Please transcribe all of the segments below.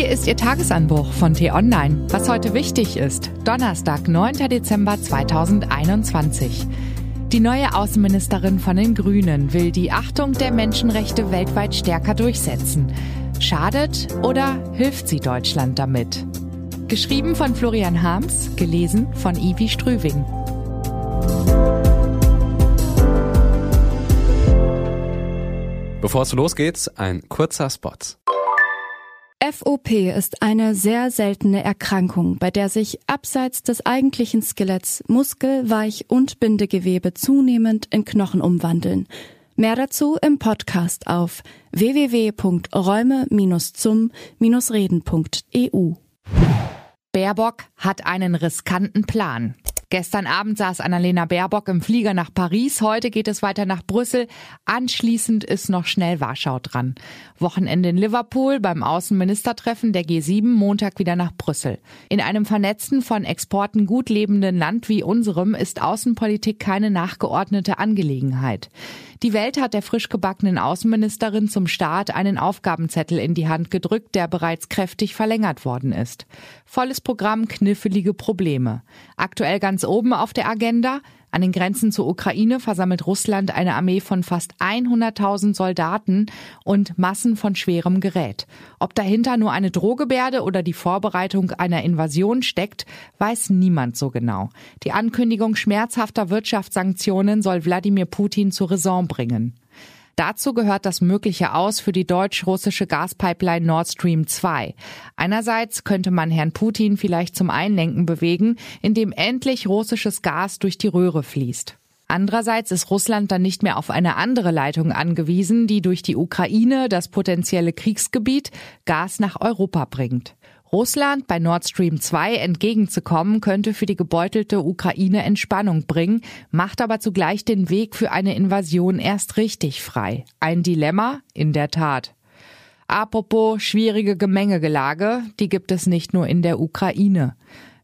Hier ist Ihr Tagesanbruch von T-Online. Was heute wichtig ist. Donnerstag, 9. Dezember 2021. Die neue Außenministerin von den Grünen will die Achtung der Menschenrechte weltweit stärker durchsetzen. Schadet oder hilft sie Deutschland damit? Geschrieben von Florian Harms, gelesen von Ivi Strüving. Bevor es losgeht, ein kurzer Spot. FOP ist eine sehr seltene Erkrankung, bei der sich abseits des eigentlichen Skeletts Muskel, Weich und Bindegewebe zunehmend in Knochen umwandeln. Mehr dazu im Podcast auf www.räume-zum-reden.eu. Baerbock hat einen riskanten Plan. Gestern Abend saß Annalena Baerbock im Flieger nach Paris. Heute geht es weiter nach Brüssel. Anschließend ist noch schnell Warschau dran. Wochenende in Liverpool beim Außenministertreffen der G7, Montag wieder nach Brüssel. In einem vernetzten, von Exporten gut lebenden Land wie unserem ist Außenpolitik keine nachgeordnete Angelegenheit. Die Welt hat der frisch gebackenen Außenministerin zum Start einen Aufgabenzettel in die Hand gedrückt, der bereits kräftig verlängert worden ist. Volles Programm, knifflige Probleme. Aktuell ganz oben auf der Agenda an den Grenzen zur Ukraine versammelt Russland eine Armee von fast 100.000 Soldaten und Massen von schwerem Gerät. Ob dahinter nur eine Drohgebärde oder die Vorbereitung einer Invasion steckt, weiß niemand so genau. Die Ankündigung schmerzhafter Wirtschaftssanktionen soll Wladimir Putin zur Raison bringen. Dazu gehört das mögliche Aus für die deutsch-russische Gaspipeline Nord Stream 2. Einerseits könnte man Herrn Putin vielleicht zum Einlenken bewegen, indem endlich russisches Gas durch die Röhre fließt. Andererseits ist Russland dann nicht mehr auf eine andere Leitung angewiesen, die durch die Ukraine, das potenzielle Kriegsgebiet, Gas nach Europa bringt. Russland bei Nord Stream 2 entgegenzukommen, könnte für die gebeutelte Ukraine Entspannung bringen, macht aber zugleich den Weg für eine Invasion erst richtig frei. Ein Dilemma? In der Tat. Apropos schwierige Gemengegelage, die gibt es nicht nur in der Ukraine.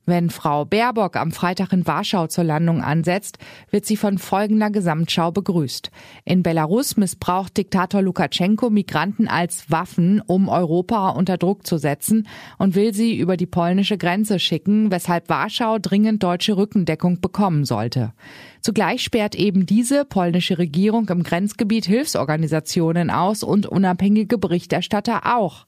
Wenn Frau Baerbock am Freitag in Warschau zur Landung ansetzt, wird sie von folgender Gesamtschau begrüßt. In Belarus missbraucht Diktator Lukaschenko Migranten als Waffen, um Europa unter Druck zu setzen und will sie über die polnische Grenze schicken, weshalb Warschau dringend deutsche Rückendeckung bekommen sollte. Zugleich sperrt eben diese polnische Regierung im Grenzgebiet Hilfsorganisationen aus und unabhängige Berichterstatter auch.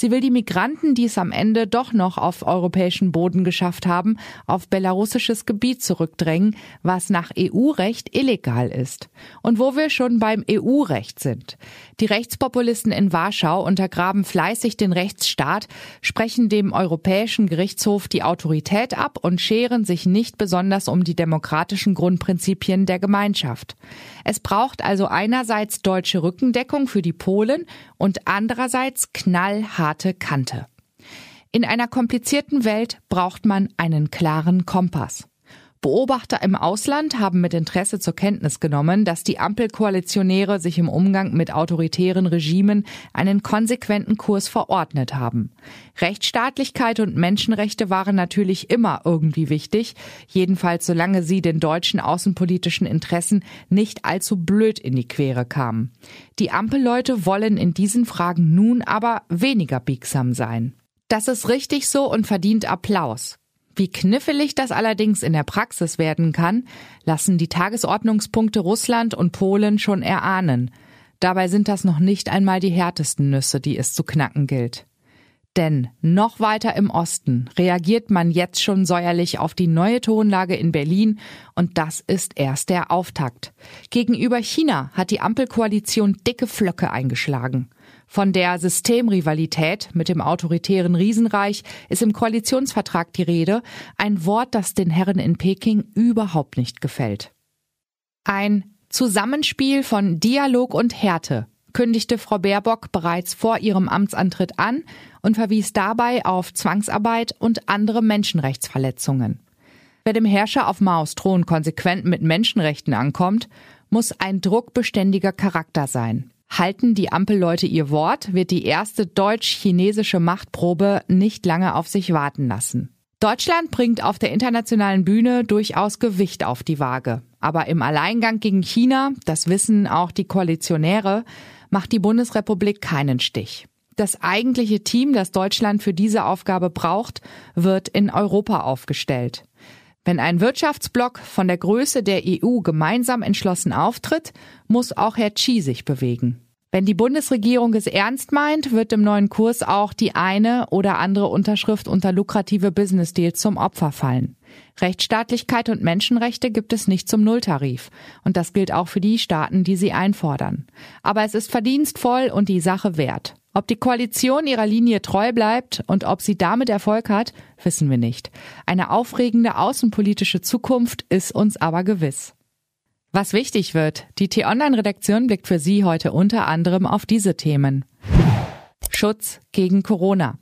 Sie will die Migranten, die es am Ende doch noch auf europäischen Boden geschafft haben, auf belarussisches Gebiet zurückdrängen, was nach EU-Recht illegal ist. Und wo wir schon beim EU-Recht sind. Die Rechtspopulisten in Warschau untergraben fleißig den Rechtsstaat, sprechen dem Europäischen Gerichtshof die Autorität ab und scheren sich nicht besonders um die demokratischen Grundprinzipien der Gemeinschaft. Es braucht also einerseits deutsche Rückendeckung für die Polen und andererseits knallhart harte Kante. In einer komplizierten Welt braucht man einen klaren Kompass. Beobachter im Ausland haben mit Interesse zur Kenntnis genommen, dass die Ampelkoalitionäre sich im Umgang mit autoritären Regimen einen konsequenten Kurs verordnet haben. Rechtsstaatlichkeit und Menschenrechte waren natürlich immer irgendwie wichtig, jedenfalls solange sie den deutschen außenpolitischen Interessen nicht allzu blöd in die Quere kamen. Die Ampelleute wollen in diesen Fragen nun aber weniger biegsam sein. Das ist richtig so und verdient Applaus. Wie knifflig das allerdings in der Praxis werden kann, lassen die Tagesordnungspunkte Russland und Polen schon erahnen. Dabei sind das noch nicht einmal die härtesten Nüsse, die es zu knacken gilt. Denn noch weiter im Osten reagiert man jetzt schon säuerlich auf die neue Tonlage in Berlin und das ist erst der Auftakt. Gegenüber China hat die Ampelkoalition dicke Flöcke eingeschlagen. Von der Systemrivalität mit dem autoritären Riesenreich ist im Koalitionsvertrag die Rede, ein Wort, das den Herren in Peking überhaupt nicht gefällt. Ein Zusammenspiel von Dialog und Härte kündigte Frau Baerbock bereits vor ihrem Amtsantritt an und verwies dabei auf Zwangsarbeit und andere Menschenrechtsverletzungen. Wer dem Herrscher auf Maos Thron konsequent mit Menschenrechten ankommt, muss ein druckbeständiger Charakter sein. Halten die Ampelleute ihr Wort, wird die erste deutsch-chinesische Machtprobe nicht lange auf sich warten lassen. Deutschland bringt auf der internationalen Bühne durchaus Gewicht auf die Waage. Aber im Alleingang gegen China, das wissen auch die Koalitionäre, macht die Bundesrepublik keinen Stich. Das eigentliche Team, das Deutschland für diese Aufgabe braucht, wird in Europa aufgestellt. Wenn ein Wirtschaftsblock von der Größe der EU gemeinsam entschlossen auftritt, muss auch Herr Xi sich bewegen. Wenn die Bundesregierung es ernst meint, wird im neuen Kurs auch die eine oder andere Unterschrift unter lukrative Business Deals zum Opfer fallen. Rechtsstaatlichkeit und Menschenrechte gibt es nicht zum Nulltarif. Und das gilt auch für die Staaten, die sie einfordern. Aber es ist verdienstvoll und die Sache wert. Ob die Koalition ihrer Linie treu bleibt und ob sie damit Erfolg hat, wissen wir nicht. Eine aufregende außenpolitische Zukunft ist uns aber gewiss. Was wichtig wird, die T-Online-Redaktion blickt für Sie heute unter anderem auf diese Themen. Schutz gegen Corona.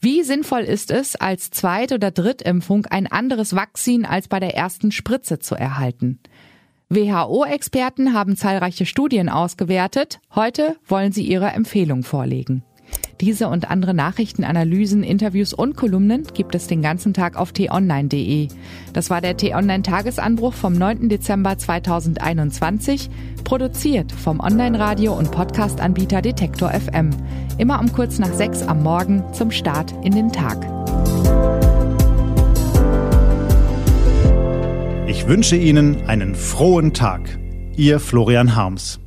Wie sinnvoll ist es, als Zweit- oder Drittimpfung ein anderes Vakzin als bei der ersten Spritze zu erhalten? WHO-Experten haben zahlreiche Studien ausgewertet. Heute wollen sie ihre Empfehlung vorlegen. Diese und andere Nachrichten, Analysen, Interviews und Kolumnen gibt es den ganzen Tag auf t-online.de. Das war der T-Online-Tagesanbruch vom 9. Dezember 2021, produziert vom Online-Radio- und Podcast-Anbieter Detektor FM. Immer um kurz nach sechs am Morgen zum Start in den Tag. Ich wünsche Ihnen einen frohen Tag. Ihr Florian Harms.